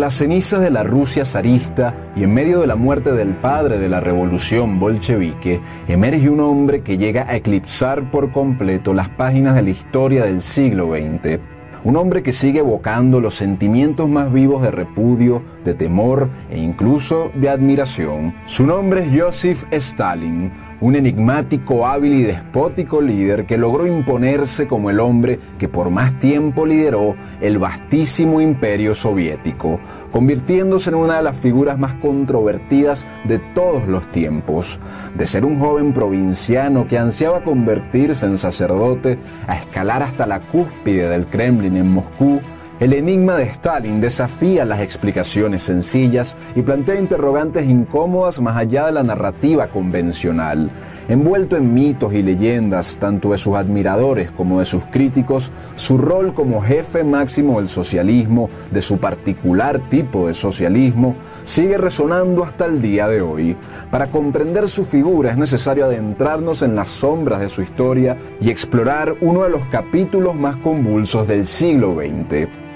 Las cenizas de la Rusia zarista y en medio de la muerte del padre de la revolución bolchevique, emerge un hombre que llega a eclipsar por completo las páginas de la historia del siglo XX un hombre que sigue evocando los sentimientos más vivos de repudio, de temor e incluso de admiración. Su nombre es Joseph Stalin, un enigmático, hábil y despótico líder que logró imponerse como el hombre que por más tiempo lideró el vastísimo imperio soviético, convirtiéndose en una de las figuras más controvertidas de todos los tiempos. De ser un joven provinciano que ansiaba convertirse en sacerdote, a escalar hasta la cúspide del Kremlin en Moscú, el enigma de Stalin desafía las explicaciones sencillas y plantea interrogantes incómodas más allá de la narrativa convencional. Envuelto en mitos y leyendas, tanto de sus admiradores como de sus críticos, su rol como jefe máximo del socialismo, de su particular tipo de socialismo, sigue resonando hasta el día de hoy. Para comprender su figura es necesario adentrarnos en las sombras de su historia y explorar uno de los capítulos más convulsos del siglo XX.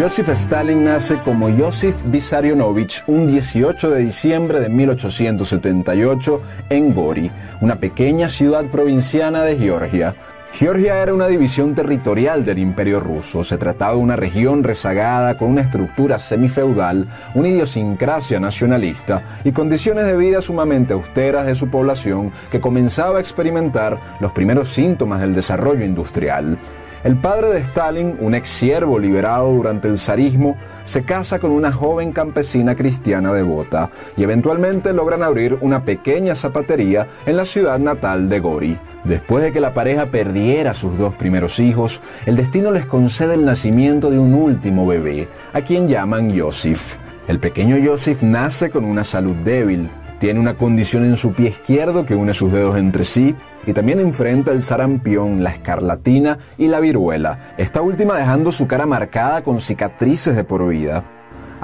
Joseph Stalin nace como Joseph Vissarionovich un 18 de diciembre de 1878 en Gori, una pequeña ciudad provinciana de Georgia. Georgia era una división territorial del Imperio ruso. Se trataba de una región rezagada con una estructura semifeudal, una idiosincrasia nacionalista y condiciones de vida sumamente austeras de su población que comenzaba a experimentar los primeros síntomas del desarrollo industrial. El padre de Stalin, un ex siervo liberado durante el zarismo, se casa con una joven campesina cristiana devota y eventualmente logran abrir una pequeña zapatería en la ciudad natal de Gori. Después de que la pareja perdiera sus dos primeros hijos, el destino les concede el nacimiento de un último bebé, a quien llaman Yosif. El pequeño Yosif nace con una salud débil, tiene una condición en su pie izquierdo que une sus dedos entre sí y también enfrenta el sarampión, la escarlatina y la viruela, esta última dejando su cara marcada con cicatrices de por vida.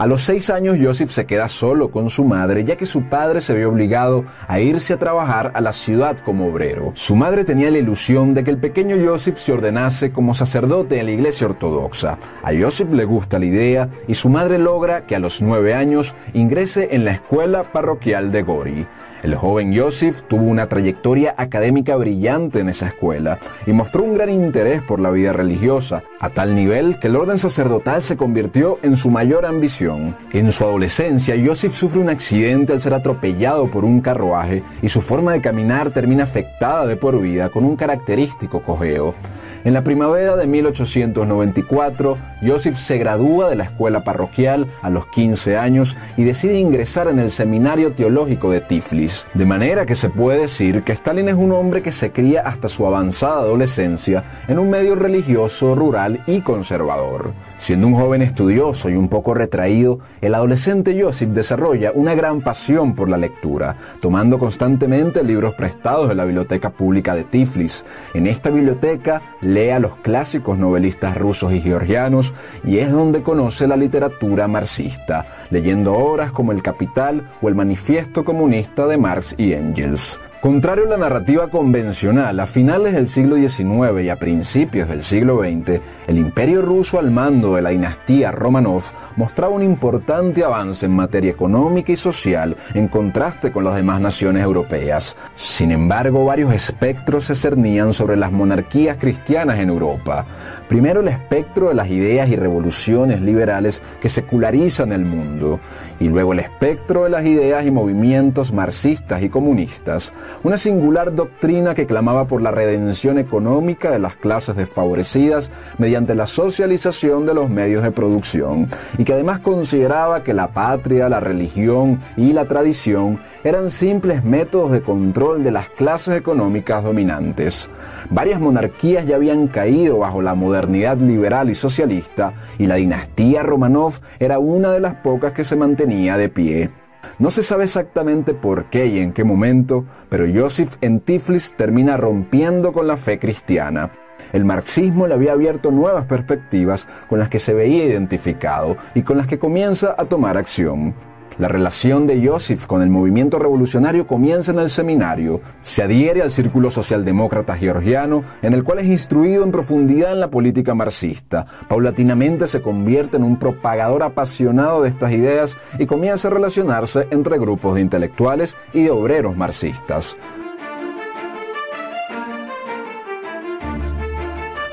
A los seis años Joseph se queda solo con su madre ya que su padre se vio obligado a irse a trabajar a la ciudad como obrero. Su madre tenía la ilusión de que el pequeño Joseph se ordenase como sacerdote en la iglesia ortodoxa. A Joseph le gusta la idea y su madre logra que a los nueve años ingrese en la escuela parroquial de Gori. El joven Joseph tuvo una trayectoria académica brillante en esa escuela y mostró un gran interés por la vida religiosa, a tal nivel que el orden sacerdotal se convirtió en su mayor ambición. En su adolescencia, Joseph sufre un accidente al ser atropellado por un carruaje y su forma de caminar termina afectada de por vida con un característico cojeo. En la primavera de 1894, Joseph se gradúa de la escuela parroquial a los 15 años y decide ingresar en el seminario teológico de Tiflis. De manera que se puede decir que Stalin es un hombre que se cría hasta su avanzada adolescencia en un medio religioso, rural y conservador. Siendo un joven estudioso y un poco retraído, el adolescente Joseph desarrolla una gran pasión por la lectura, tomando constantemente libros prestados de la biblioteca pública de Tiflis. En esta biblioteca lee a los clásicos novelistas rusos y georgianos y es donde conoce la literatura marxista, leyendo obras como El Capital o El Manifiesto Comunista de Marx y Engels. Contrario a la narrativa convencional, a finales del siglo XIX y a principios del siglo XX, el imperio ruso al mando de la dinastía Romanov mostraba un importante avance en materia económica y social en contraste con las demás naciones europeas. Sin embargo, varios espectros se cernían sobre las monarquías cristianas en Europa. Primero el espectro de las ideas y revoluciones liberales que secularizan el mundo, y luego el espectro de las ideas y movimientos marxistas y comunistas una singular doctrina que clamaba por la redención económica de las clases desfavorecidas mediante la socialización de los medios de producción y que además consideraba que la patria, la religión y la tradición eran simples métodos de control de las clases económicas dominantes. Varias monarquías ya habían caído bajo la liberal y socialista y la dinastía Romanov era una de las pocas que se mantenía de pie. No se sabe exactamente por qué y en qué momento, pero Joseph en Tiflis termina rompiendo con la fe cristiana. El marxismo le había abierto nuevas perspectivas con las que se veía identificado y con las que comienza a tomar acción. La relación de Joseph con el movimiento revolucionario comienza en el seminario. Se adhiere al círculo socialdemócrata georgiano, en el cual es instruido en profundidad en la política marxista. Paulatinamente se convierte en un propagador apasionado de estas ideas y comienza a relacionarse entre grupos de intelectuales y de obreros marxistas.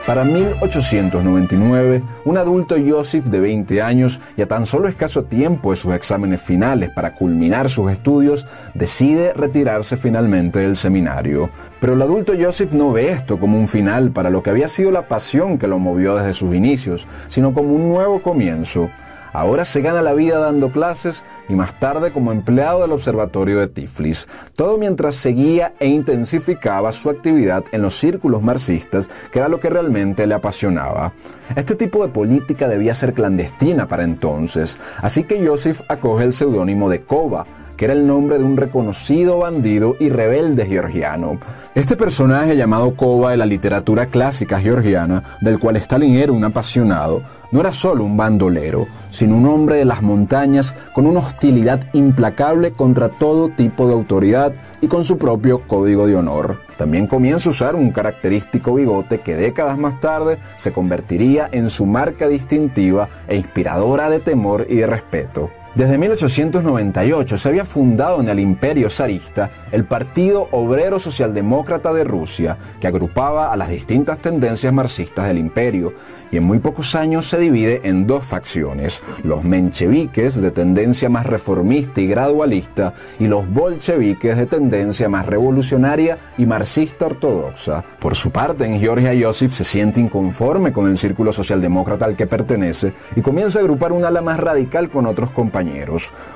Para 1899, un adulto Joseph de 20 años y a tan solo escaso tiempo de sus exámenes finales para culminar sus estudios, decide retirarse finalmente del seminario. Pero el adulto Joseph no ve esto como un final para lo que había sido la pasión que lo movió desde sus inicios, sino como un nuevo comienzo. Ahora se gana la vida dando clases y más tarde como empleado del observatorio de Tiflis, todo mientras seguía e intensificaba su actividad en los círculos marxistas, que era lo que realmente le apasionaba. Este tipo de política debía ser clandestina para entonces, así que Joseph acoge el seudónimo de Kova, que era el nombre de un reconocido bandido y rebelde georgiano. Este personaje llamado Kova de la literatura clásica georgiana, del cual Stalin era un apasionado, no era solo un bandolero, sino un hombre de las montañas con una hostilidad implacable contra todo tipo de autoridad y con su propio código de honor. También comienza a usar un característico bigote que décadas más tarde se convertiría en su marca distintiva e inspiradora de temor y de respeto. Desde 1898 se había fundado en el imperio zarista el Partido Obrero Socialdemócrata de Rusia, que agrupaba a las distintas tendencias marxistas del imperio, y en muy pocos años se divide en dos facciones, los mencheviques de tendencia más reformista y gradualista, y los bolcheviques de tendencia más revolucionaria y marxista ortodoxa. Por su parte, en Georgia Joseph se siente inconforme con el círculo socialdemócrata al que pertenece y comienza a agrupar un ala más radical con otros compañeros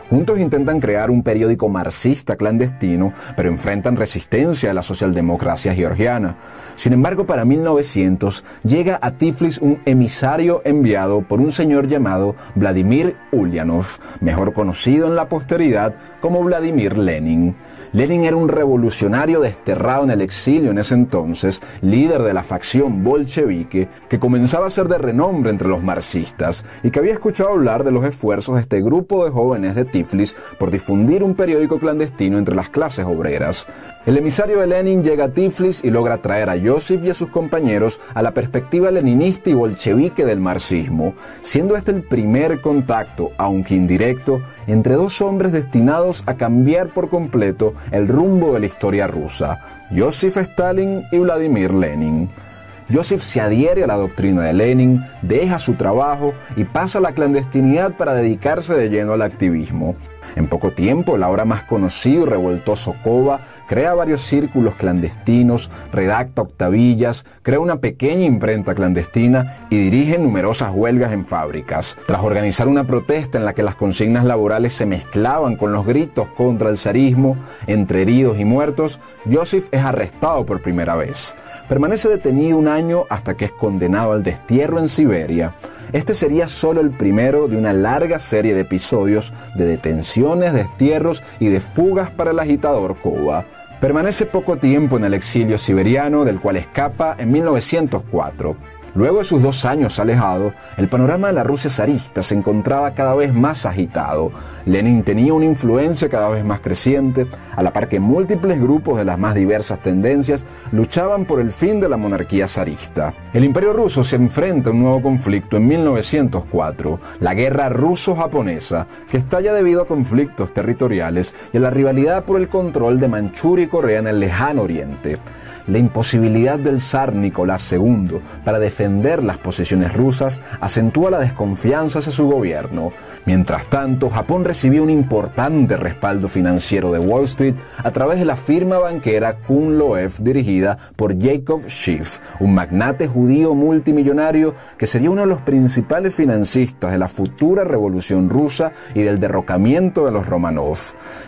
Juntos intentan crear un periódico marxista clandestino, pero enfrentan resistencia a la socialdemocracia georgiana. Sin embargo, para 1900 llega a Tiflis un emisario enviado por un señor llamado Vladimir Ulyanov, mejor conocido en la posteridad como Vladimir Lenin. Lenin era un revolucionario desterrado en el exilio en ese entonces, líder de la facción bolchevique, que comenzaba a ser de renombre entre los marxistas y que había escuchado hablar de los esfuerzos de este grupo de jóvenes de Tiflis por difundir un periódico clandestino entre las clases obreras. El emisario de Lenin llega a Tiflis y logra traer a Joseph y a sus compañeros a la perspectiva leninista y bolchevique del marxismo, siendo este el primer contacto, aunque indirecto, entre dos hombres destinados a cambiar por completo el rumbo de la historia rusa, Joseph Stalin y Vladimir Lenin. Joseph se adhiere a la doctrina de Lenin, deja su trabajo y pasa a la clandestinidad para dedicarse de lleno al activismo. En poco tiempo, el ahora más conocido y revoltoso Kova crea varios círculos clandestinos, redacta octavillas, crea una pequeña imprenta clandestina y dirige numerosas huelgas en fábricas. Tras organizar una protesta en la que las consignas laborales se mezclaban con los gritos contra el zarismo, entre heridos y muertos, Joseph es arrestado por primera vez. Permanece detenido un año hasta que es condenado al destierro en Siberia. Este sería solo el primero de una larga serie de episodios de detenciones, destierros y de fugas para el agitador Cuba. Permanece poco tiempo en el exilio siberiano del cual escapa en 1904. Luego de sus dos años alejado, el panorama de la Rusia zarista se encontraba cada vez más agitado. Lenin tenía una influencia cada vez más creciente, a la par que múltiples grupos de las más diversas tendencias luchaban por el fin de la monarquía zarista. El imperio ruso se enfrenta a un nuevo conflicto en 1904, la guerra ruso-japonesa, que estalla debido a conflictos territoriales y a la rivalidad por el control de Manchuria y Corea en el lejano oriente la imposibilidad del zar Nicolás II para defender las posiciones rusas acentúa la desconfianza hacia su gobierno. Mientras tanto, Japón recibió un importante respaldo financiero de Wall Street a través de la firma banquera Kun Loef dirigida por Jacob Schiff, un magnate judío multimillonario que sería uno de los principales financistas de la futura revolución rusa y del derrocamiento de los Romanov.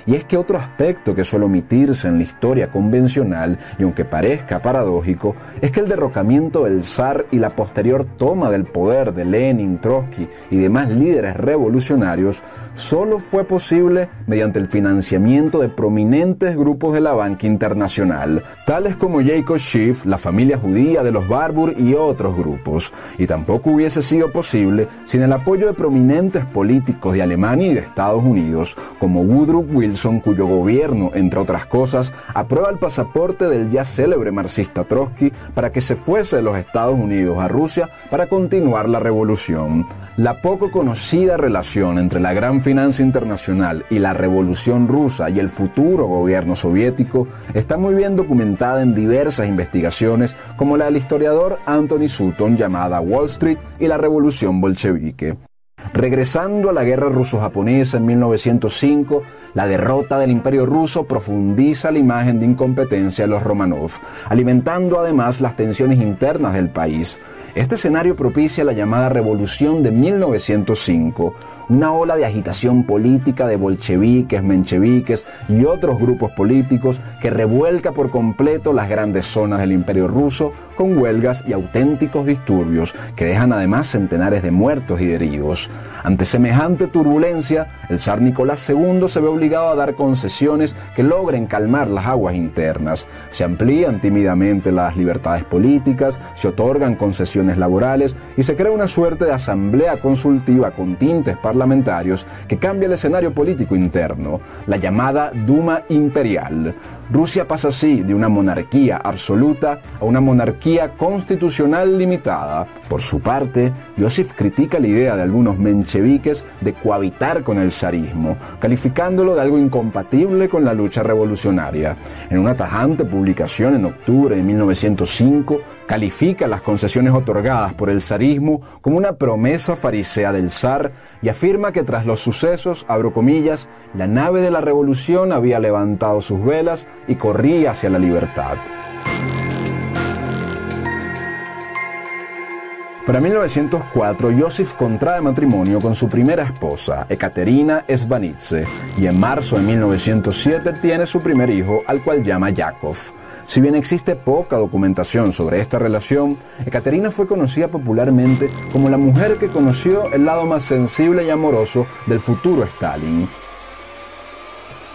Y es que otro aspecto que suele omitirse en la historia convencional, y aunque parece parezca paradójico, es que el derrocamiento del zar y la posterior toma del poder de Lenin, Trotsky y demás líderes revolucionarios solo fue posible mediante el financiamiento de prominentes grupos de la banca internacional, tales como Jacob Schiff, la familia judía de los Barbour y otros grupos, y tampoco hubiese sido posible sin el apoyo de prominentes políticos de Alemania y de Estados Unidos, como Woodrow Wilson, cuyo gobierno, entre otras cosas, aprueba el pasaporte del ya célebre marxista Trotsky para que se fuese de los Estados Unidos a Rusia para continuar la revolución. La poco conocida relación entre la gran finanza internacional y la revolución rusa y el futuro gobierno soviético está muy bien documentada en diversas investigaciones como la del historiador Anthony Sutton llamada Wall Street y la revolución bolchevique. Regresando a la guerra ruso-japonesa en 1905, la derrota del imperio ruso profundiza la imagen de incompetencia de los Romanov, alimentando además las tensiones internas del país. Este escenario propicia la llamada Revolución de 1905, una ola de agitación política de bolcheviques, mencheviques y otros grupos políticos que revuelca por completo las grandes zonas del imperio ruso con huelgas y auténticos disturbios que dejan además centenares de muertos y heridos. Ante semejante turbulencia, el zar Nicolás II se ve obligado a dar concesiones que logren calmar las aguas internas. Se amplían tímidamente las libertades políticas, se otorgan concesiones laborales y se crea una suerte de asamblea consultiva con tintes parlamentarios que cambia el escenario político interno, la llamada Duma Imperial. Rusia pasa así de una monarquía absoluta a una monarquía constitucional limitada. Por su parte, Joseph critica la idea de algunos mencheviques de cohabitar con el zarismo, calificándolo de algo incompatible con la lucha revolucionaria. En una tajante publicación en octubre de 1905, califica las concesiones otorgadas por el zarismo como una promesa farisea del zar y afirma que tras los sucesos, abro comillas, la nave de la revolución había levantado sus velas y corría hacia la libertad. Para 1904, Joseph contrae matrimonio con su primera esposa, Ekaterina Svanitze, y en marzo de 1907 tiene su primer hijo, al cual llama Yakov. Si bien existe poca documentación sobre esta relación, Ekaterina fue conocida popularmente como la mujer que conoció el lado más sensible y amoroso del futuro Stalin,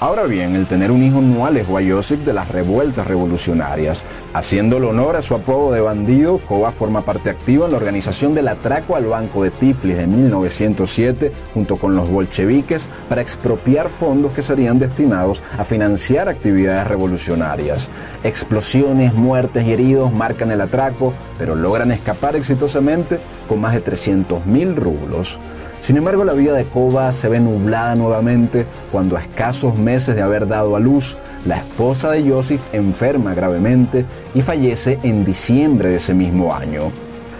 Ahora bien, el tener un hijo no alejó a de las revueltas revolucionarias. Haciéndole honor a su apodo de bandido, Kova forma parte activa en la organización del atraco al Banco de Tiflis de 1907 junto con los bolcheviques para expropiar fondos que serían destinados a financiar actividades revolucionarias. Explosiones, muertes y heridos marcan el atraco, pero logran escapar exitosamente con más de 300.000 rublos. Sin embargo, la vida de Kova se ve nublada nuevamente cuando a escasos meses de haber dado a luz, la esposa de Joseph enferma gravemente y fallece en diciembre de ese mismo año.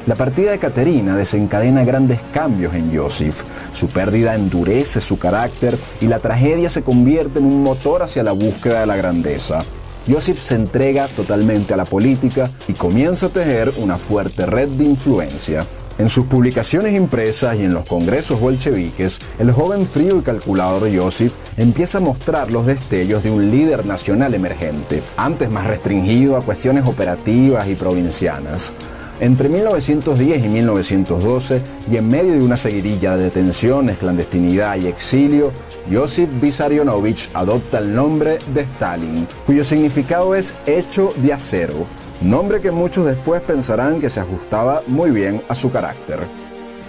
La partida de Caterina desencadena grandes cambios en Joseph. Su pérdida endurece su carácter y la tragedia se convierte en un motor hacia la búsqueda de la grandeza. Joseph se entrega totalmente a la política y comienza a tejer una fuerte red de influencia. En sus publicaciones impresas y en los congresos bolcheviques, el joven frío y calculador Joseph empieza a mostrar los destellos de un líder nacional emergente, antes más restringido a cuestiones operativas y provincianas. Entre 1910 y 1912, y en medio de una seguidilla de detenciones, clandestinidad y exilio, Joseph Vissarionovich adopta el nombre de Stalin, cuyo significado es hecho de acero nombre que muchos después pensarán que se ajustaba muy bien a su carácter.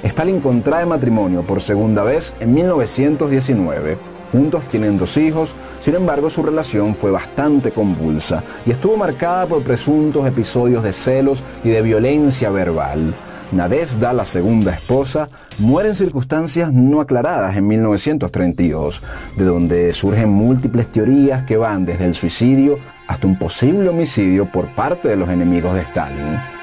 Stalin contrae matrimonio por segunda vez en 1919. Juntos tienen dos hijos, sin embargo su relación fue bastante convulsa y estuvo marcada por presuntos episodios de celos y de violencia verbal. Nadezhda, la segunda esposa, muere en circunstancias no aclaradas en 1932, de donde surgen múltiples teorías que van desde el suicidio hasta un posible homicidio por parte de los enemigos de Stalin.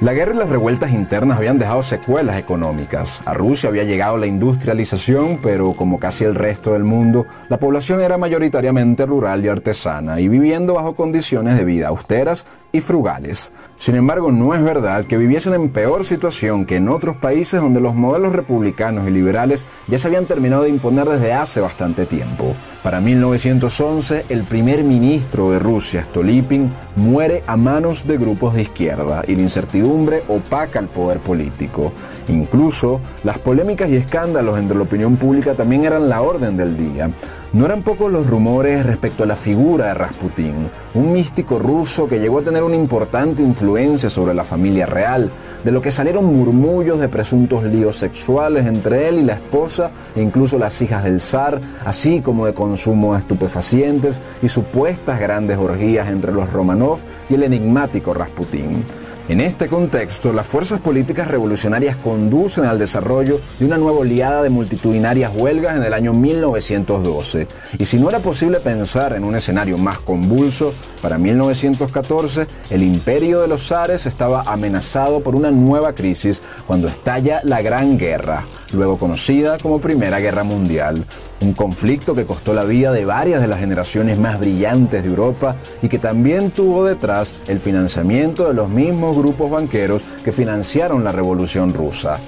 La guerra y las revueltas internas habían dejado secuelas económicas. A Rusia había llegado la industrialización, pero como casi el resto del mundo, la población era mayoritariamente rural y artesana y viviendo bajo condiciones de vida austeras y frugales. Sin embargo, no es verdad que viviesen en peor situación que en otros países donde los modelos republicanos y liberales ya se habían terminado de imponer desde hace bastante tiempo. Para 1911, el primer ministro de Rusia, Stolypin, muere a manos de grupos de izquierda y la incertidumbre opaca el poder político. Incluso, las polémicas y escándalos entre la opinión pública también eran la orden del día. No eran pocos los rumores respecto a la figura de Rasputín, un místico ruso que llegó a tener una importante influencia sobre la familia real, de lo que salieron murmullos de presuntos líos sexuales entre él y la esposa e incluso las hijas del zar, así como de consumo de estupefacientes y supuestas grandes orgías entre los Romanov y el enigmático Rasputín. En este contexto, las fuerzas políticas revolucionarias conducen al desarrollo de una nueva oleada de multitudinarias huelgas en el año 1912. Y si no era posible pensar en un escenario más convulso, para 1914 el imperio de los zares estaba amenazado por una nueva crisis cuando estalla la Gran Guerra, luego conocida como Primera Guerra Mundial, un conflicto que costó la vida de varias de las generaciones más brillantes de Europa y que también tuvo detrás el financiamiento de los mismos grupos banqueros que financiaron la Revolución rusa.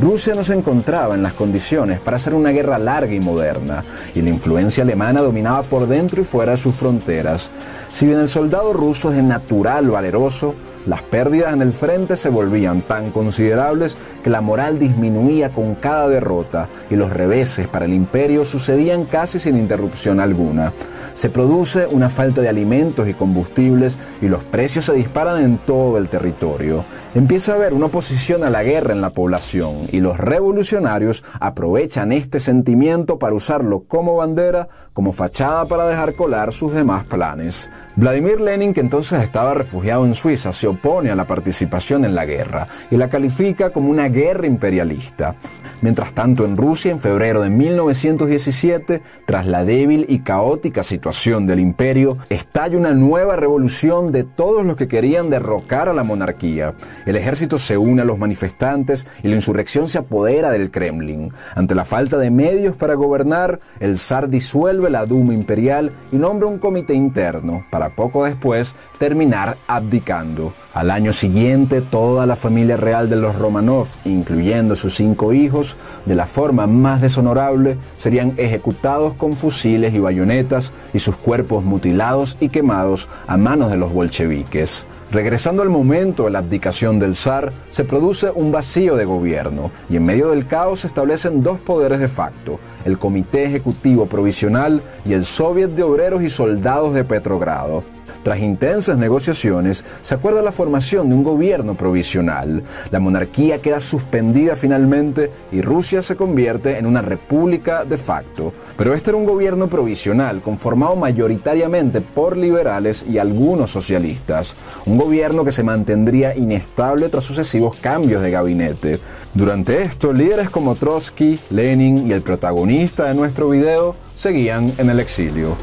Rusia no se encontraba en las condiciones para hacer una guerra larga y moderna, y la influencia alemana dominaba por dentro y fuera de sus fronteras. Si bien el soldado ruso es de natural valeroso, las pérdidas en el frente se volvían tan considerables que la moral disminuía con cada derrota y los reveses para el imperio sucedían casi sin interrupción alguna. Se produce una falta de alimentos y combustibles y los precios se disparan en todo el territorio. Empieza a haber una oposición a la guerra en la población y los revolucionarios aprovechan este sentimiento para usarlo como bandera, como fachada para dejar colar sus demás planes. Vladimir Lenin, que entonces estaba refugiado en Suiza, se opone a la participación en la guerra y la califica como una guerra imperialista. Mientras tanto, en Rusia, en febrero de 1917, tras la débil y caótica situación del imperio, estalla una nueva revolución de todos los que querían derrocar a la monarquía. El ejército se une a los manifestantes y la insurrección se apodera del Kremlin. Ante la falta de medios para gobernar, el zar disuelve la Duma imperial y nombra un comité interno, para poco después terminar abdicando. Al año siguiente, toda la familia real de los Romanov, incluyendo sus cinco hijos, de la forma más deshonorable, serían ejecutados con fusiles y bayonetas y sus cuerpos mutilados y quemados a manos de los bolcheviques. Regresando al momento de la abdicación del zar, se produce un vacío de gobierno y en medio del caos se establecen dos poderes de facto, el Comité Ejecutivo Provisional y el Soviet de Obreros y Soldados de Petrogrado. Tras intensas negociaciones, se acuerda la formación de un gobierno provisional. La monarquía queda suspendida finalmente y Rusia se convierte en una república de facto. Pero este era un gobierno provisional conformado mayoritariamente por liberales y algunos socialistas. Un gobierno que se mantendría inestable tras sucesivos cambios de gabinete. Durante esto, líderes como Trotsky, Lenin y el protagonista de nuestro video seguían en el exilio.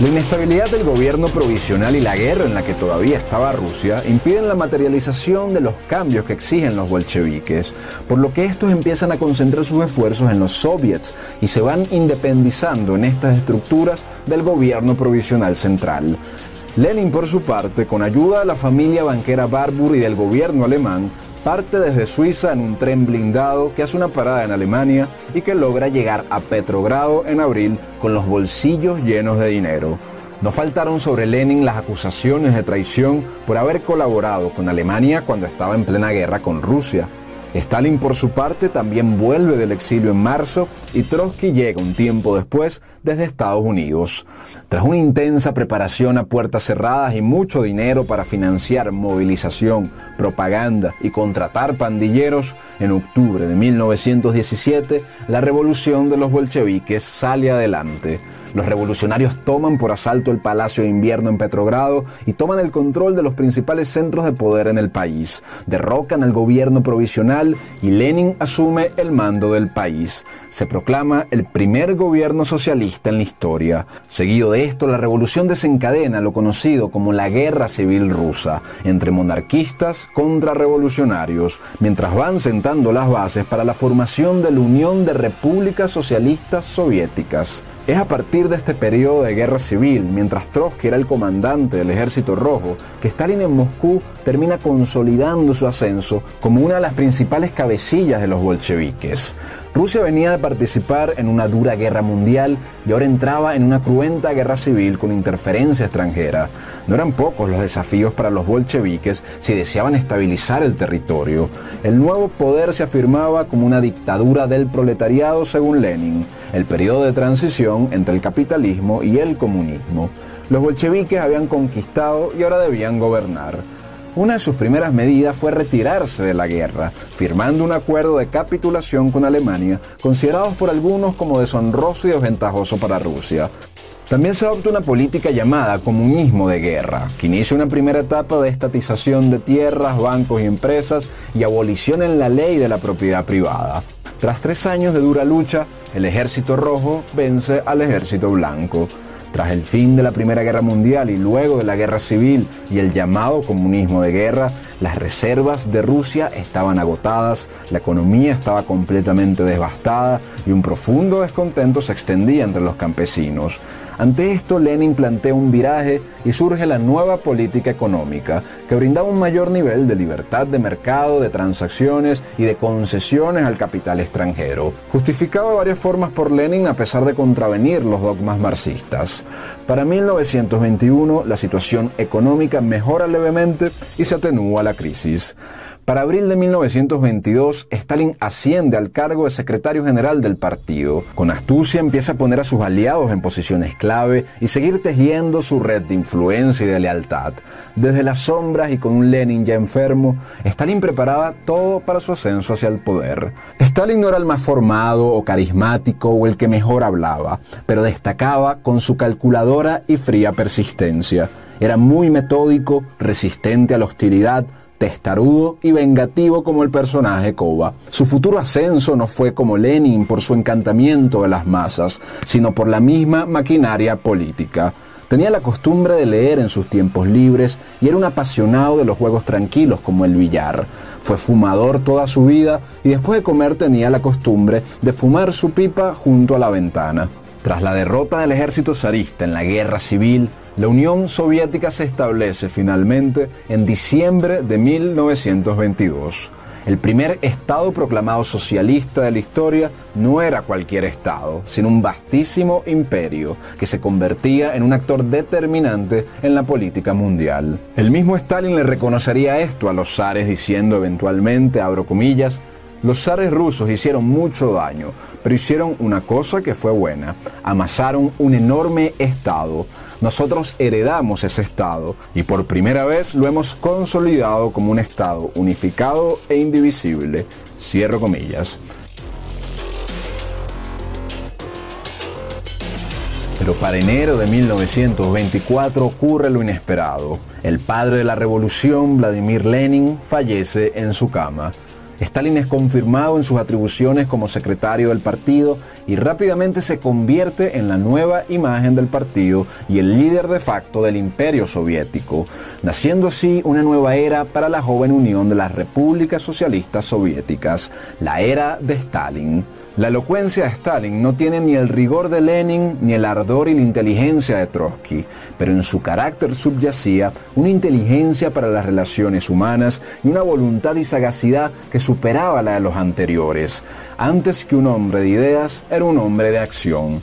La inestabilidad del gobierno provisional y la guerra en la que todavía estaba Rusia impiden la materialización de los cambios que exigen los bolcheviques, por lo que estos empiezan a concentrar sus esfuerzos en los soviets y se van independizando en estas estructuras del gobierno provisional central. Lenin, por su parte, con ayuda de la familia banquera Barbour y del gobierno alemán, parte desde Suiza en un tren blindado que hace una parada en Alemania y que logra llegar a Petrogrado en abril con los bolsillos llenos de dinero. No faltaron sobre Lenin las acusaciones de traición por haber colaborado con Alemania cuando estaba en plena guerra con Rusia Stalin por su parte también vuelve del exilio en marzo y Trotsky llega un tiempo después desde Estados Unidos. Tras una intensa preparación a puertas cerradas y mucho dinero para financiar movilización, propaganda y contratar pandilleros, en octubre de 1917 la revolución de los bolcheviques sale adelante. Los revolucionarios toman por asalto el Palacio de Invierno en Petrogrado y toman el control de los principales centros de poder en el país. Derrocan al gobierno provisional y Lenin asume el mando del país. Se proclama el primer gobierno socialista en la historia. Seguido de esto, la revolución desencadena lo conocido como la Guerra Civil Rusa, entre monarquistas contra revolucionarios, mientras van sentando las bases para la formación de la Unión de Repúblicas Socialistas Soviéticas. Es a partir de este periodo de guerra civil, mientras Trotsky era el comandante del Ejército Rojo, que Stalin en Moscú termina consolidando su ascenso como una de las principales cabecillas de los bolcheviques. Rusia venía de participar en una dura guerra mundial y ahora entraba en una cruenta guerra civil con interferencia extranjera. No eran pocos los desafíos para los bolcheviques si deseaban estabilizar el territorio. El nuevo poder se afirmaba como una dictadura del proletariado según Lenin, el periodo de transición entre el capitalismo y el comunismo. Los bolcheviques habían conquistado y ahora debían gobernar. Una de sus primeras medidas fue retirarse de la guerra, firmando un acuerdo de capitulación con Alemania, considerados por algunos como deshonroso y desventajoso para Rusia. También se adopta una política llamada comunismo de guerra, que inicia una primera etapa de estatización de tierras, bancos y empresas y abolición en la ley de la propiedad privada. Tras tres años de dura lucha, el ejército rojo vence al ejército blanco. Tras el fin de la Primera Guerra Mundial y luego de la Guerra Civil y el llamado comunismo de guerra, las reservas de Rusia estaban agotadas, la economía estaba completamente devastada y un profundo descontento se extendía entre los campesinos. Ante esto, Lenin plantea un viraje y surge la nueva política económica, que brindaba un mayor nivel de libertad de mercado, de transacciones y de concesiones al capital extranjero, justificado de varias formas por Lenin a pesar de contravenir los dogmas marxistas. Para 1921, la situación económica mejora levemente y se atenúa la crisis. Para abril de 1922, Stalin asciende al cargo de secretario general del partido. Con astucia empieza a poner a sus aliados en posiciones clave y seguir tejiendo su red de influencia y de lealtad. Desde las sombras y con un Lenin ya enfermo, Stalin preparaba todo para su ascenso hacia el poder. Stalin no era el más formado o carismático o el que mejor hablaba, pero destacaba con su calculadora y fría persistencia. Era muy metódico, resistente a la hostilidad, testarudo y vengativo como el personaje Koba. Su futuro ascenso no fue como Lenin por su encantamiento de las masas, sino por la misma maquinaria política. Tenía la costumbre de leer en sus tiempos libres y era un apasionado de los juegos tranquilos como el billar. Fue fumador toda su vida y después de comer tenía la costumbre de fumar su pipa junto a la ventana. Tras la derrota del ejército zarista en la guerra civil, la Unión Soviética se establece finalmente en diciembre de 1922. El primer Estado proclamado socialista de la historia no era cualquier Estado, sino un vastísimo imperio que se convertía en un actor determinante en la política mundial. El mismo Stalin le reconocería esto a los zares diciendo eventualmente, abro comillas, los zares rusos hicieron mucho daño, pero hicieron una cosa que fue buena. Amasaron un enorme Estado. Nosotros heredamos ese Estado y por primera vez lo hemos consolidado como un Estado unificado e indivisible. Cierro comillas. Pero para enero de 1924 ocurre lo inesperado. El padre de la revolución, Vladimir Lenin, fallece en su cama. Stalin es confirmado en sus atribuciones como secretario del partido y rápidamente se convierte en la nueva imagen del partido y el líder de facto del imperio soviético, naciendo así una nueva era para la joven unión de las repúblicas socialistas soviéticas, la era de Stalin. La elocuencia de Stalin no tiene ni el rigor de Lenin ni el ardor y la inteligencia de Trotsky, pero en su carácter subyacía una inteligencia para las relaciones humanas y una voluntad y sagacidad que superaba la de los anteriores. Antes que un hombre de ideas, era un hombre de acción.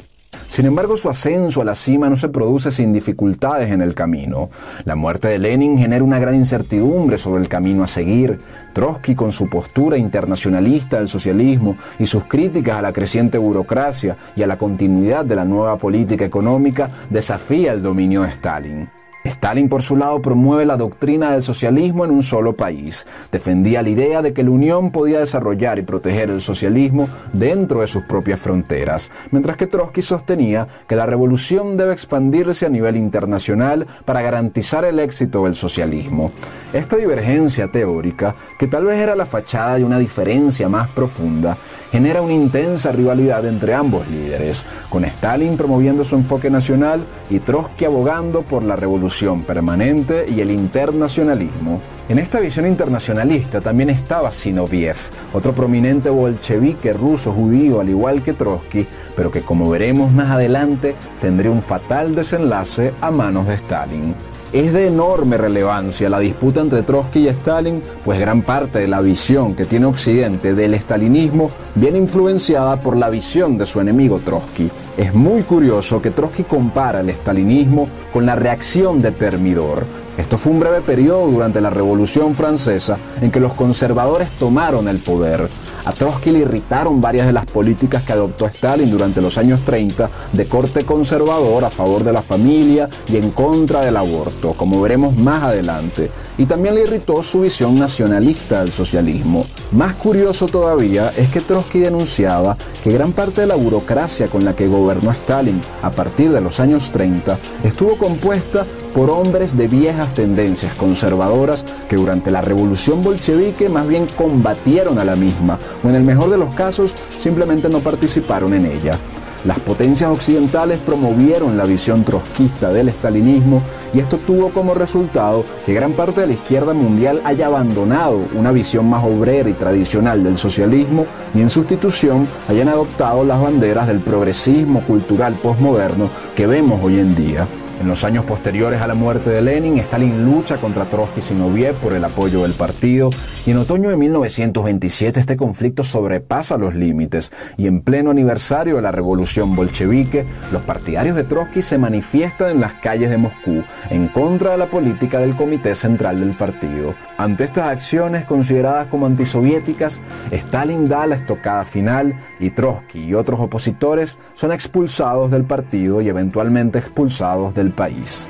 Sin embargo, su ascenso a la cima no se produce sin dificultades en el camino. La muerte de Lenin genera una gran incertidumbre sobre el camino a seguir. Trotsky, con su postura internacionalista del socialismo y sus críticas a la creciente burocracia y a la continuidad de la nueva política económica, desafía el dominio de Stalin. Stalin, por su lado, promueve la doctrina del socialismo en un solo país. Defendía la idea de que la Unión podía desarrollar y proteger el socialismo dentro de sus propias fronteras, mientras que Trotsky sostenía que la revolución debe expandirse a nivel internacional para garantizar el éxito del socialismo. Esta divergencia teórica, que tal vez era la fachada de una diferencia más profunda, genera una intensa rivalidad entre ambos líderes, con Stalin promoviendo su enfoque nacional y Trotsky abogando por la revolución permanente y el internacionalismo. En esta visión internacionalista también estaba Sinoviev, otro prominente bolchevique ruso judío al igual que Trotsky, pero que como veremos más adelante tendría un fatal desenlace a manos de Stalin. Es de enorme relevancia la disputa entre Trotsky y Stalin, pues gran parte de la visión que tiene Occidente del estalinismo viene influenciada por la visión de su enemigo Trotsky. Es muy curioso que Trotsky compara el estalinismo con la reacción de Termidor. Esto fue un breve periodo durante la Revolución Francesa en que los conservadores tomaron el poder. A Trotsky le irritaron varias de las políticas que adoptó Stalin durante los años 30 de corte conservador a favor de la familia y en contra del aborto, como veremos más adelante. Y también le irritó su visión nacionalista del socialismo. Más curioso todavía es que Trotsky denunciaba que gran parte de la burocracia con la que gobernó Stalin a partir de los años 30 estuvo compuesta por hombres de viejas tendencias conservadoras que durante la revolución bolchevique más bien combatieron a la misma o en el mejor de los casos simplemente no participaron en ella. Las potencias occidentales promovieron la visión trotskista del estalinismo y esto tuvo como resultado que gran parte de la izquierda mundial haya abandonado una visión más obrera y tradicional del socialismo y en sustitución hayan adoptado las banderas del progresismo cultural postmoderno que vemos hoy en día. En los años posteriores a la muerte de Lenin, Stalin lucha contra Trotsky y Zinoviev por el apoyo del partido y en otoño de 1927 este conflicto sobrepasa los límites y en pleno aniversario de la revolución bolchevique, los partidarios de Trotsky se manifiestan en las calles de Moscú en contra de la política del Comité Central del partido. Ante estas acciones consideradas como antisoviéticas, Stalin da la estocada final y Trotsky y otros opositores son expulsados del partido y eventualmente expulsados del país.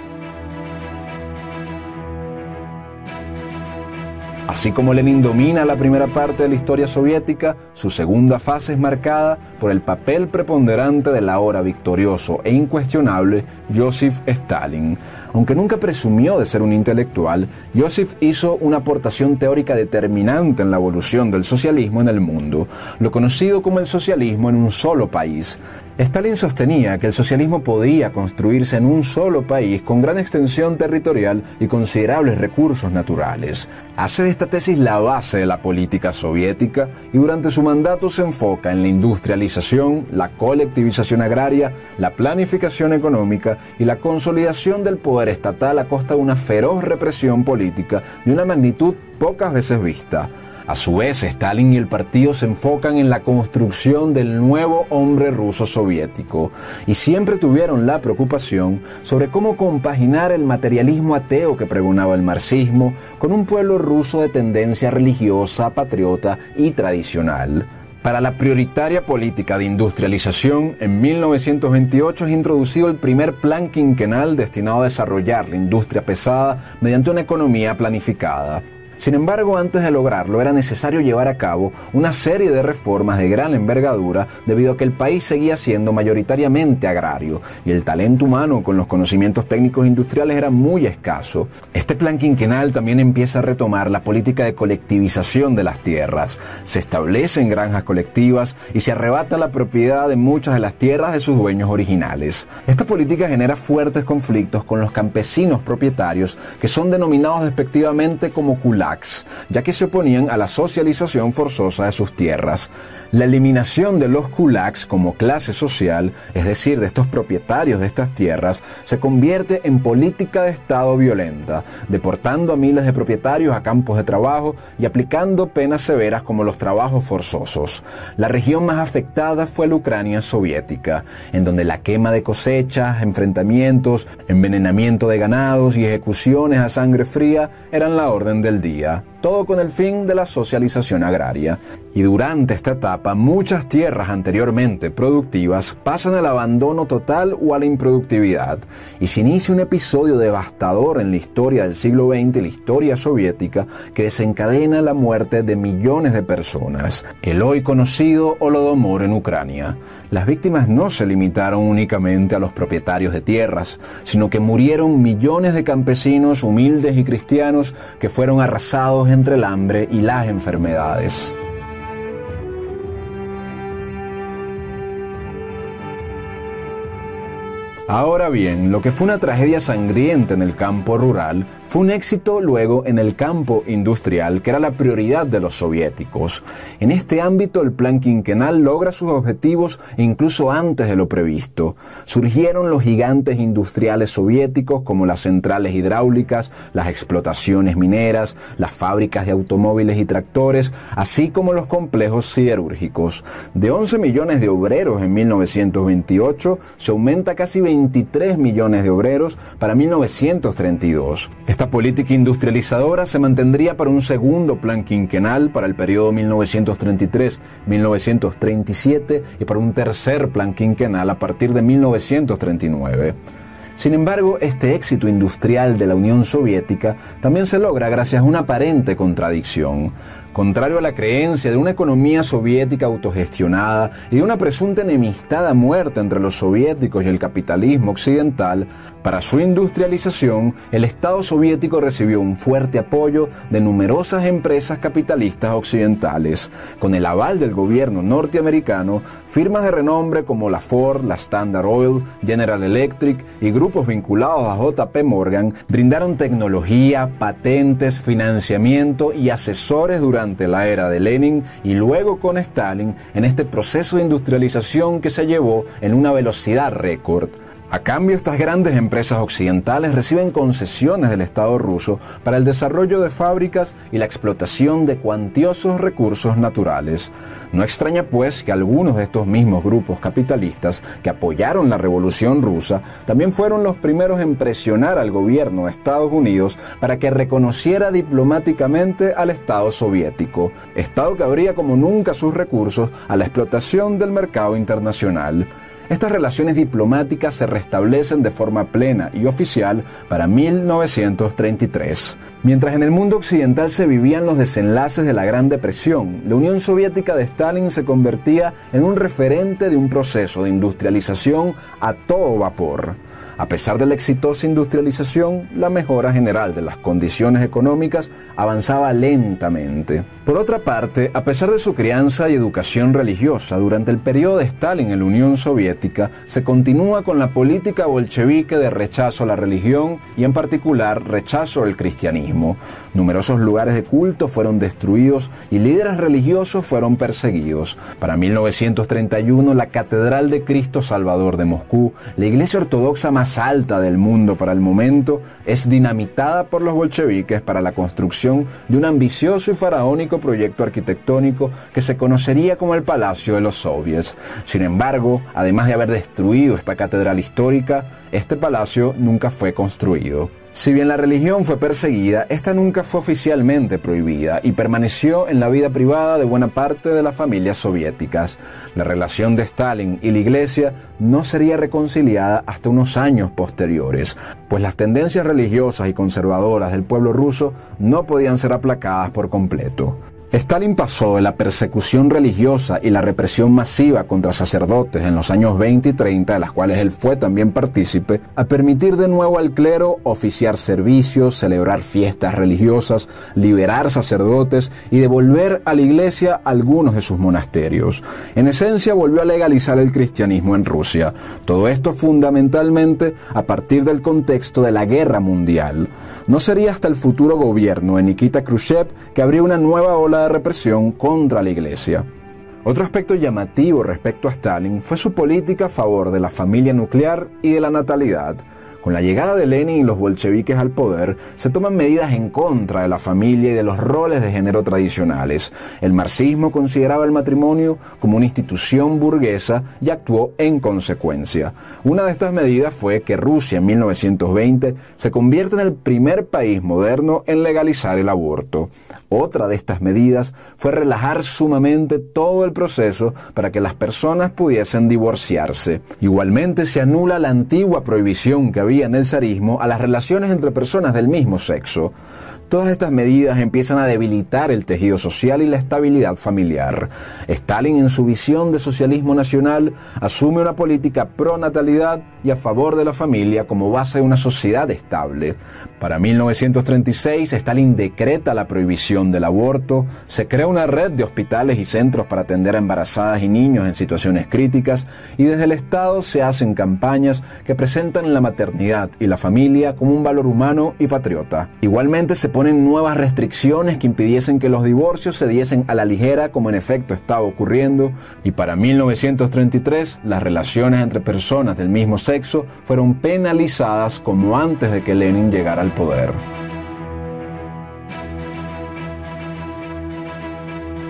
Así como Lenin domina la primera parte de la historia soviética, su segunda fase es marcada por el papel preponderante del ahora victorioso e incuestionable Joseph Stalin. Aunque nunca presumió de ser un intelectual, Joseph hizo una aportación teórica determinante en la evolución del socialismo en el mundo, lo conocido como el socialismo en un solo país. Stalin sostenía que el socialismo podía construirse en un solo país con gran extensión territorial y considerables recursos naturales. Hace de esta tesis la base de la política soviética y durante su mandato se enfoca en la industrialización, la colectivización agraria, la planificación económica y la consolidación del poder estatal a costa de una feroz represión política de una magnitud pocas veces vista. A su vez, Stalin y el partido se enfocan en la construcción del nuevo hombre ruso soviético y siempre tuvieron la preocupación sobre cómo compaginar el materialismo ateo que pregonaba el marxismo con un pueblo ruso de tendencia religiosa, patriota y tradicional. Para la prioritaria política de industrialización, en 1928 es introducido el primer plan quinquenal destinado a desarrollar la industria pesada mediante una economía planificada. Sin embargo, antes de lograrlo era necesario llevar a cabo una serie de reformas de gran envergadura debido a que el país seguía siendo mayoritariamente agrario y el talento humano con los conocimientos técnicos industriales era muy escaso. Este plan quinquenal también empieza a retomar la política de colectivización de las tierras. Se establecen granjas colectivas y se arrebata la propiedad de muchas de las tierras de sus dueños originales. Esta política genera fuertes conflictos con los campesinos propietarios que son denominados despectivamente como ya que se oponían a la socialización forzosa de sus tierras. La eliminación de los kulaks como clase social, es decir, de estos propietarios de estas tierras, se convierte en política de Estado violenta, deportando a miles de propietarios a campos de trabajo y aplicando penas severas como los trabajos forzosos. La región más afectada fue la Ucrania soviética, en donde la quema de cosechas, enfrentamientos, envenenamiento de ganados y ejecuciones a sangre fría eran la orden del día. dia. Todo con el fin de la socialización agraria. Y durante esta etapa, muchas tierras anteriormente productivas pasan al abandono total o a la improductividad, y se inicia un episodio devastador en la historia del siglo XX y la historia soviética que desencadena la muerte de millones de personas. El hoy conocido Holodomor en Ucrania. Las víctimas no se limitaron únicamente a los propietarios de tierras, sino que murieron millones de campesinos humildes y cristianos que fueron arrasados entre el hambre y las enfermedades. Ahora bien, lo que fue una tragedia sangrienta en el campo rural fue un éxito luego en el campo industrial, que era la prioridad de los soviéticos. En este ámbito, el plan quinquenal logra sus objetivos incluso antes de lo previsto. Surgieron los gigantes industriales soviéticos como las centrales hidráulicas, las explotaciones mineras, las fábricas de automóviles y tractores, así como los complejos siderúrgicos. De 11 millones de obreros en 1928, se aumenta casi 23 millones de obreros para 1932. Esta política industrializadora se mantendría para un segundo plan quinquenal para el periodo 1933-1937 y para un tercer plan quinquenal a partir de 1939. Sin embargo, este éxito industrial de la Unión Soviética también se logra gracias a una aparente contradicción. Contrario a la creencia de una economía soviética autogestionada y de una presunta enemistad a muerte entre los soviéticos y el capitalismo occidental, para su industrialización, el Estado soviético recibió un fuerte apoyo de numerosas empresas capitalistas occidentales. Con el aval del gobierno norteamericano, firmas de renombre como la Ford, la Standard Oil, General Electric y grupos vinculados a JP Morgan brindaron tecnología, patentes, financiamiento y asesores durante durante la era de Lenin y luego con Stalin en este proceso de industrialización que se llevó en una velocidad récord. A cambio, estas grandes empresas occidentales reciben concesiones del Estado ruso para el desarrollo de fábricas y la explotación de cuantiosos recursos naturales. No extraña pues que algunos de estos mismos grupos capitalistas que apoyaron la Revolución rusa también fueron los primeros en presionar al gobierno de Estados Unidos para que reconociera diplomáticamente al Estado soviético, Estado que abría como nunca sus recursos a la explotación del mercado internacional. Estas relaciones diplomáticas se restablecen de forma plena y oficial para 1933. Mientras en el mundo occidental se vivían los desenlaces de la Gran Depresión, la Unión Soviética de Stalin se convertía en un referente de un proceso de industrialización a todo vapor. A pesar de la exitosa industrialización, la mejora general de las condiciones económicas avanzaba lentamente. Por otra parte, a pesar de su crianza y educación religiosa, durante el periodo de Stalin en la Unión Soviética, se continúa con la política bolchevique de rechazo a la religión y en particular rechazo al cristianismo. Numerosos lugares de culto fueron destruidos y líderes religiosos fueron perseguidos. Para 1931, la Catedral de Cristo Salvador de Moscú, la iglesia ortodoxa más alta del mundo para el momento, es dinamitada por los bolcheviques para la construcción de un ambicioso y faraónico proyecto arquitectónico que se conocería como el Palacio de los Soviets. Sin embargo, además de haber destruido esta catedral histórica, este palacio nunca fue construido. Si bien la religión fue perseguida, esta nunca fue oficialmente prohibida y permaneció en la vida privada de buena parte de las familias soviéticas. La relación de Stalin y la iglesia no sería reconciliada hasta unos años posteriores, pues las tendencias religiosas y conservadoras del pueblo ruso no podían ser aplacadas por completo. Stalin pasó de la persecución religiosa y la represión masiva contra sacerdotes en los años 20 y 30, de las cuales él fue también partícipe, a permitir de nuevo al clero oficiar servicios, celebrar fiestas religiosas, liberar sacerdotes y devolver a la iglesia algunos de sus monasterios. En esencia volvió a legalizar el cristianismo en Rusia. Todo esto fundamentalmente a partir del contexto de la guerra mundial. No sería hasta el futuro gobierno de Nikita Khrushchev que habría una nueva ola represión contra la iglesia. Otro aspecto llamativo respecto a Stalin fue su política a favor de la familia nuclear y de la natalidad. Con la llegada de Lenin y los bolcheviques al poder, se toman medidas en contra de la familia y de los roles de género tradicionales. El marxismo consideraba el matrimonio como una institución burguesa y actuó en consecuencia. Una de estas medidas fue que Rusia en 1920 se convierte en el primer país moderno en legalizar el aborto. Otra de estas medidas fue relajar sumamente todo el proceso para que las personas pudiesen divorciarse. Igualmente se anula la antigua prohibición que había en el zarismo a las relaciones entre personas del mismo sexo. Todas estas medidas empiezan a debilitar el tejido social y la estabilidad familiar. Stalin, en su visión de socialismo nacional, asume una política pro natalidad y a favor de la familia como base de una sociedad estable. Para 1936, Stalin decreta la prohibición del aborto, se crea una red de hospitales y centros para atender a embarazadas y niños en situaciones críticas y desde el Estado se hacen campañas que presentan la maternidad y la familia como un valor humano y patriota. Igualmente se ponen nuevas restricciones que impidiesen que los divorcios se diesen a la ligera como en efecto estaba ocurriendo y para 1933 las relaciones entre personas del mismo sexo fueron penalizadas como antes de que Lenin llegara al poder.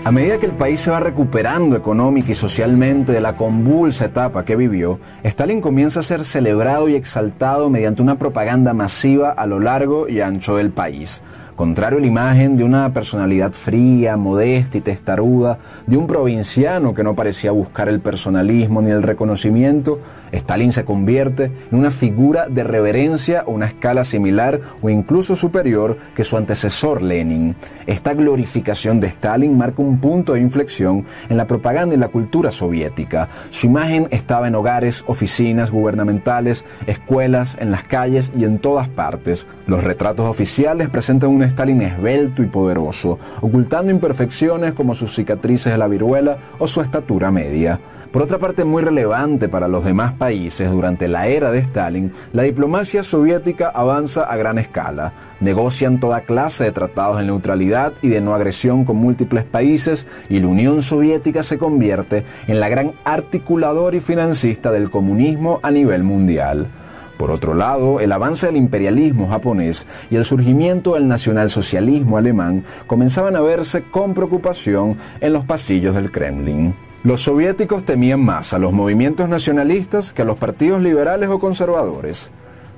A medida que el país se va recuperando económica y socialmente de la convulsa etapa que vivió, Stalin comienza a ser celebrado y exaltado mediante una propaganda masiva a lo largo y ancho del país. Contrario a la imagen de una personalidad fría, modesta y testaruda, de un provinciano que no parecía buscar el personalismo ni el reconocimiento, Stalin se convierte en una figura de reverencia a una escala similar o incluso superior que su antecesor Lenin. Esta glorificación de Stalin marca un punto de inflexión en la propaganda y la cultura soviética. Su imagen estaba en hogares, oficinas gubernamentales, escuelas, en las calles y en todas partes. Los retratos oficiales presentan un Stalin esbelto y poderoso, ocultando imperfecciones como sus cicatrices de la viruela o su estatura media. Por otra parte, muy relevante para los demás países durante la era de Stalin, la diplomacia soviética avanza a gran escala. Negocian toda clase de tratados de neutralidad y de no agresión con múltiples países y la Unión Soviética se convierte en la gran articulador y financista del comunismo a nivel mundial. Por otro lado, el avance del imperialismo japonés y el surgimiento del nacionalsocialismo alemán comenzaban a verse con preocupación en los pasillos del Kremlin. Los soviéticos temían más a los movimientos nacionalistas que a los partidos liberales o conservadores.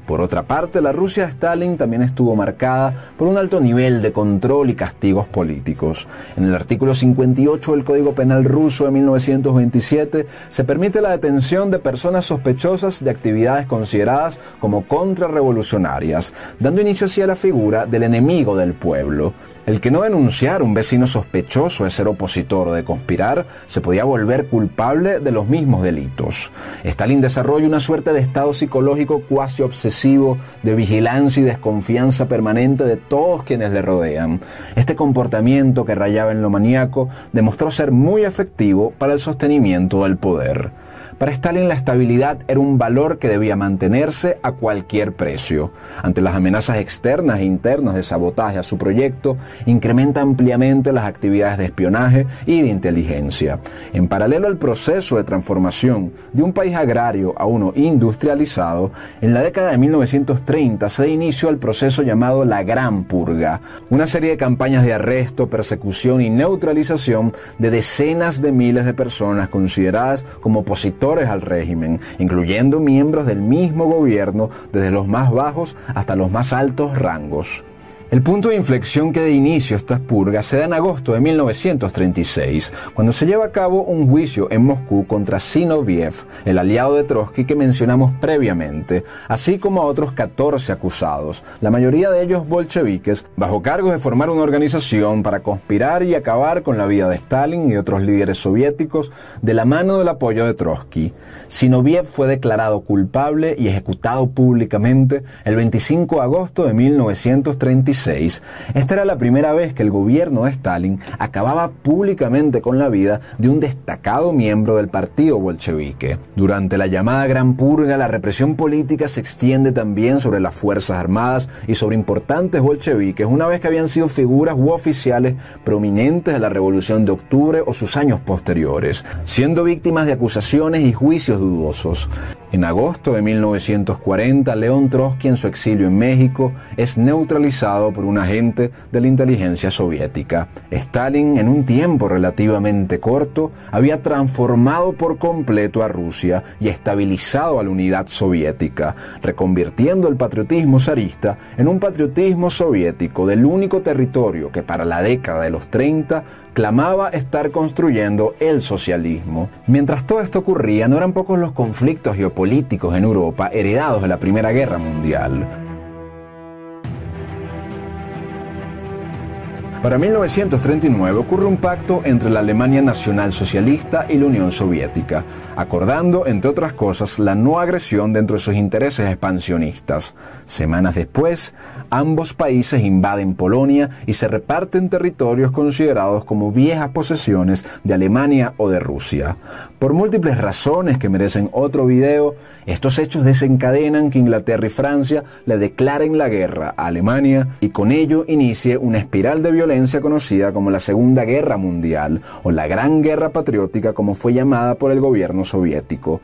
Por otra parte, la Rusia de Stalin también estuvo marcada por un alto nivel de control y castigos políticos. En el artículo 58 del Código Penal ruso de 1927 se permite la detención de personas sospechosas de actividades consideradas como contrarrevolucionarias, dando inicio así a la figura del enemigo del pueblo. El que no denunciara un vecino sospechoso de ser opositor o de conspirar se podía volver culpable de los mismos delitos. Stalin desarrolla una suerte de estado psicológico cuasi obsesivo de vigilancia y desconfianza permanente de todos quienes le rodean. Este comportamiento que rayaba en lo maníaco demostró ser muy efectivo para el sostenimiento del poder. Para Stalin la estabilidad era un valor que debía mantenerse a cualquier precio. Ante las amenazas externas e internas de sabotaje a su proyecto, incrementa ampliamente las actividades de espionaje y de inteligencia. En paralelo al proceso de transformación de un país agrario a uno industrializado, en la década de 1930 se da inicio al proceso llamado la Gran Purga, una serie de campañas de arresto, persecución y neutralización de decenas de miles de personas consideradas como opositores al régimen, incluyendo miembros del mismo gobierno desde los más bajos hasta los más altos rangos. El punto de inflexión que de inicio estas purgas se da en agosto de 1936, cuando se lleva a cabo un juicio en Moscú contra Zinoviev, el aliado de Trotsky que mencionamos previamente, así como a otros 14 acusados, la mayoría de ellos bolcheviques, bajo cargos de formar una organización para conspirar y acabar con la vida de Stalin y otros líderes soviéticos de la mano del apoyo de Trotsky. Zinoviev fue declarado culpable y ejecutado públicamente el 25 de agosto de 1936 1946, esta era la primera vez que el gobierno de Stalin acababa públicamente con la vida de un destacado miembro del partido bolchevique. Durante la llamada Gran Purga, la represión política se extiende también sobre las Fuerzas Armadas y sobre importantes bolcheviques, una vez que habían sido figuras u oficiales prominentes de la Revolución de Octubre o sus años posteriores, siendo víctimas de acusaciones y juicios dudosos. En agosto de 1940, León Trotsky en su exilio en México es neutralizado por un agente de la inteligencia soviética. Stalin, en un tiempo relativamente corto, había transformado por completo a Rusia y estabilizado a la unidad soviética, reconvirtiendo el patriotismo zarista en un patriotismo soviético del único territorio que para la década de los 30 clamaba estar construyendo el socialismo. Mientras todo esto ocurría, no eran pocos los conflictos geopolíticos políticos en Europa heredados de la Primera Guerra Mundial. Para 1939 ocurre un pacto entre la Alemania Nacional Socialista y la Unión Soviética, acordando, entre otras cosas, la no agresión dentro de sus intereses expansionistas. Semanas después, ambos países invaden Polonia y se reparten territorios considerados como viejas posesiones de Alemania o de Rusia. Por múltiples razones que merecen otro video, estos hechos desencadenan que Inglaterra y Francia le declaren la guerra a Alemania y con ello inicie una espiral de violencia conocida como la Segunda Guerra Mundial o la Gran Guerra Patriótica como fue llamada por el gobierno soviético.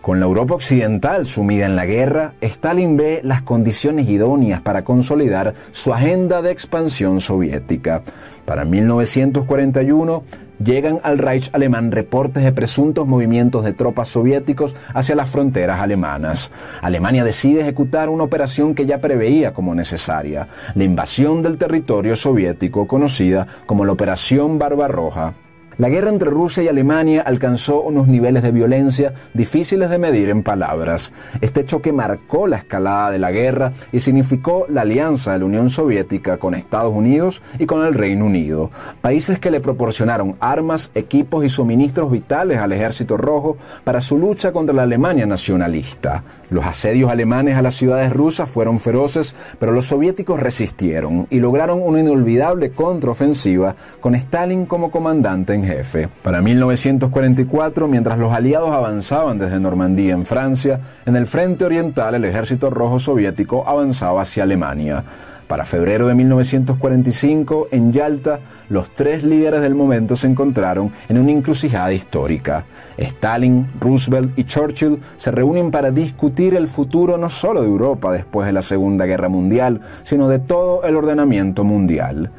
Con la Europa occidental sumida en la guerra, Stalin ve las condiciones idóneas para consolidar su agenda de expansión soviética. Para 1941, llegan al Reich alemán reportes de presuntos movimientos de tropas soviéticos hacia las fronteras alemanas. Alemania decide ejecutar una operación que ya preveía como necesaria, la invasión del territorio soviético conocida como la Operación Barbarroja. La guerra entre Rusia y Alemania alcanzó unos niveles de violencia difíciles de medir en palabras. Este choque marcó la escalada de la guerra y significó la alianza de la Unión Soviética con Estados Unidos y con el Reino Unido, países que le proporcionaron armas, equipos y suministros vitales al Ejército Rojo para su lucha contra la Alemania nacionalista. Los asedios alemanes a las ciudades rusas fueron feroces, pero los soviéticos resistieron y lograron una inolvidable contraofensiva con Stalin como comandante jefe. Para 1944, mientras los aliados avanzaban desde Normandía en Francia, en el frente oriental el ejército rojo soviético avanzaba hacia Alemania. Para febrero de 1945, en Yalta, los tres líderes del momento se encontraron en una encrucijada histórica. Stalin, Roosevelt y Churchill se reúnen para discutir el futuro no solo de Europa después de la Segunda Guerra Mundial, sino de todo el ordenamiento mundial.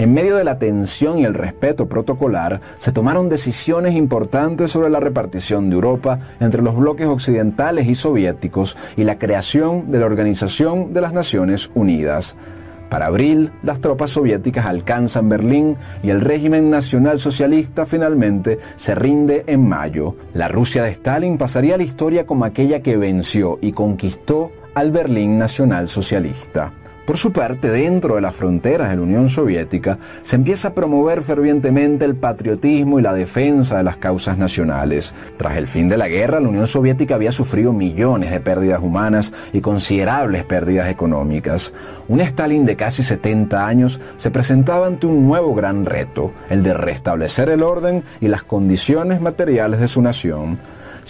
En medio de la tensión y el respeto protocolar, se tomaron decisiones importantes sobre la repartición de Europa entre los bloques occidentales y soviéticos y la creación de la Organización de las Naciones Unidas. Para abril, las tropas soviéticas alcanzan Berlín y el régimen nacional socialista finalmente se rinde en mayo. La Rusia de Stalin pasaría a la historia como aquella que venció y conquistó al Berlín nacional socialista. Por su parte, dentro de las fronteras de la Unión Soviética, se empieza a promover fervientemente el patriotismo y la defensa de las causas nacionales. Tras el fin de la guerra, la Unión Soviética había sufrido millones de pérdidas humanas y considerables pérdidas económicas. Un Stalin de casi 70 años se presentaba ante un nuevo gran reto, el de restablecer el orden y las condiciones materiales de su nación.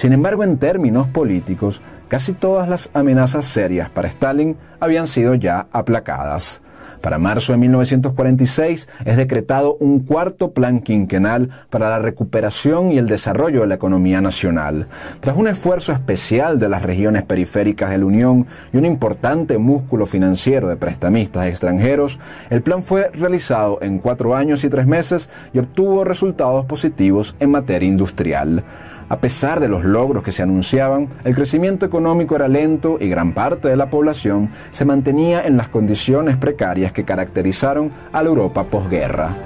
Sin embargo, en términos políticos, casi todas las amenazas serias para Stalin habían sido ya aplacadas. Para marzo de 1946 es decretado un cuarto plan quinquenal para la recuperación y el desarrollo de la economía nacional. Tras un esfuerzo especial de las regiones periféricas de la Unión y un importante músculo financiero de prestamistas extranjeros, el plan fue realizado en cuatro años y tres meses y obtuvo resultados positivos en materia industrial. A pesar de los logros que se anunciaban, el crecimiento económico era lento y gran parte de la población se mantenía en las condiciones precarias que caracterizaron a la Europa posguerra.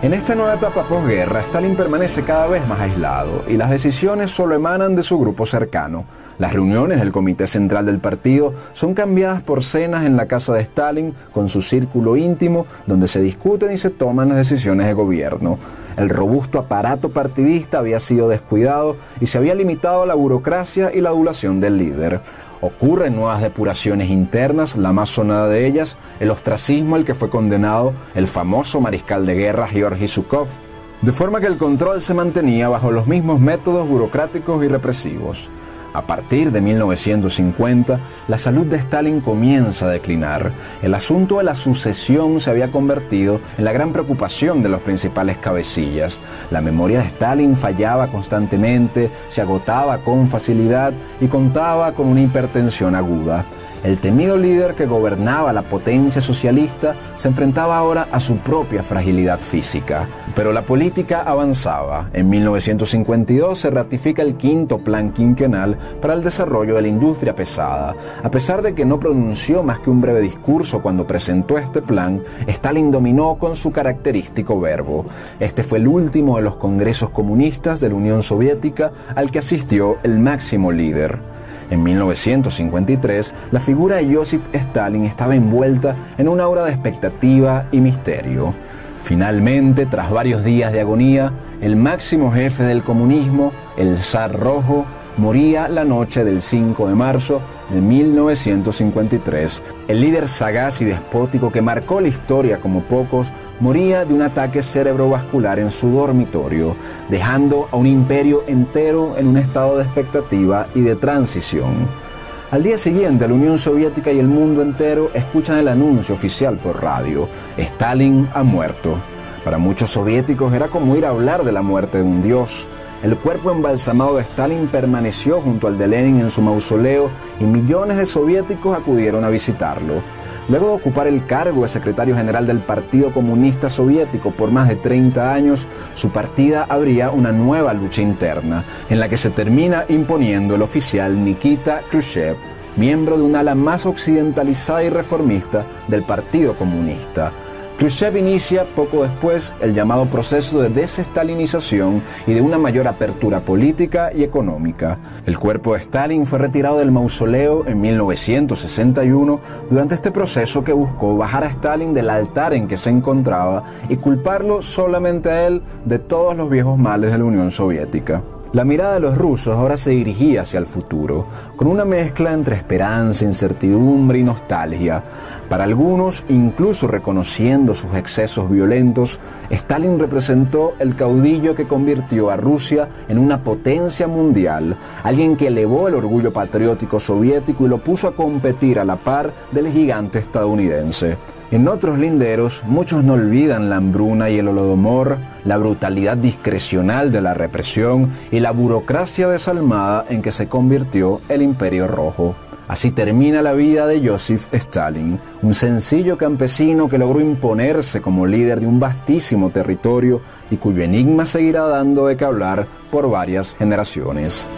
En esta nueva etapa posguerra, Stalin permanece cada vez más aislado y las decisiones solo emanan de su grupo cercano. Las reuniones del Comité Central del partido son cambiadas por cenas en la casa de Stalin con su círculo íntimo donde se discuten y se toman las decisiones de gobierno. El robusto aparato partidista había sido descuidado y se había limitado a la burocracia y la adulación del líder. Ocurren nuevas depuraciones internas, la más sonada de ellas, el ostracismo al que fue condenado el famoso mariscal de guerra Georgi Zhukov, de forma que el control se mantenía bajo los mismos métodos burocráticos y represivos. A partir de 1950, la salud de Stalin comienza a declinar. El asunto de la sucesión se había convertido en la gran preocupación de los principales cabecillas. La memoria de Stalin fallaba constantemente, se agotaba con facilidad y contaba con una hipertensión aguda. El temido líder que gobernaba la potencia socialista se enfrentaba ahora a su propia fragilidad física. Pero la política avanzaba. En 1952 se ratifica el quinto plan quinquenal para el desarrollo de la industria pesada. A pesar de que no pronunció más que un breve discurso cuando presentó este plan, Stalin dominó con su característico verbo. Este fue el último de los congresos comunistas de la Unión Soviética al que asistió el máximo líder. En 1953, la figura de Joseph Stalin estaba envuelta en una aura de expectativa y misterio. Finalmente, tras varios días de agonía, el máximo jefe del comunismo, el zar rojo, moría la noche del 5 de marzo de 1953. El líder sagaz y despótico que marcó la historia como pocos moría de un ataque cerebrovascular en su dormitorio, dejando a un imperio entero en un estado de expectativa y de transición. Al día siguiente, la Unión Soviética y el mundo entero escuchan el anuncio oficial por radio. Stalin ha muerto. Para muchos soviéticos era como ir a hablar de la muerte de un dios. El cuerpo embalsamado de Stalin permaneció junto al de Lenin en su mausoleo y millones de soviéticos acudieron a visitarlo. Luego de ocupar el cargo de secretario general del Partido Comunista Soviético por más de 30 años, su partida abría una nueva lucha interna, en la que se termina imponiendo el oficial Nikita Khrushchev, miembro de un ala más occidentalizada y reformista del Partido Comunista. Khrushchev inicia poco después el llamado proceso de desestalinización y de una mayor apertura política y económica. El cuerpo de Stalin fue retirado del mausoleo en 1961 durante este proceso que buscó bajar a Stalin del altar en que se encontraba y culparlo solamente a él de todos los viejos males de la Unión Soviética. La mirada de los rusos ahora se dirigía hacia el futuro, con una mezcla entre esperanza, incertidumbre y nostalgia. Para algunos, incluso reconociendo sus excesos violentos, Stalin representó el caudillo que convirtió a Rusia en una potencia mundial, alguien que elevó el orgullo patriótico soviético y lo puso a competir a la par del gigante estadounidense. En otros linderos, muchos no olvidan la hambruna y el holodomor, la brutalidad discrecional de la represión y la burocracia desalmada en que se convirtió el Imperio Rojo. Así termina la vida de Joseph Stalin, un sencillo campesino que logró imponerse como líder de un vastísimo territorio y cuyo enigma seguirá dando de qué hablar por varias generaciones.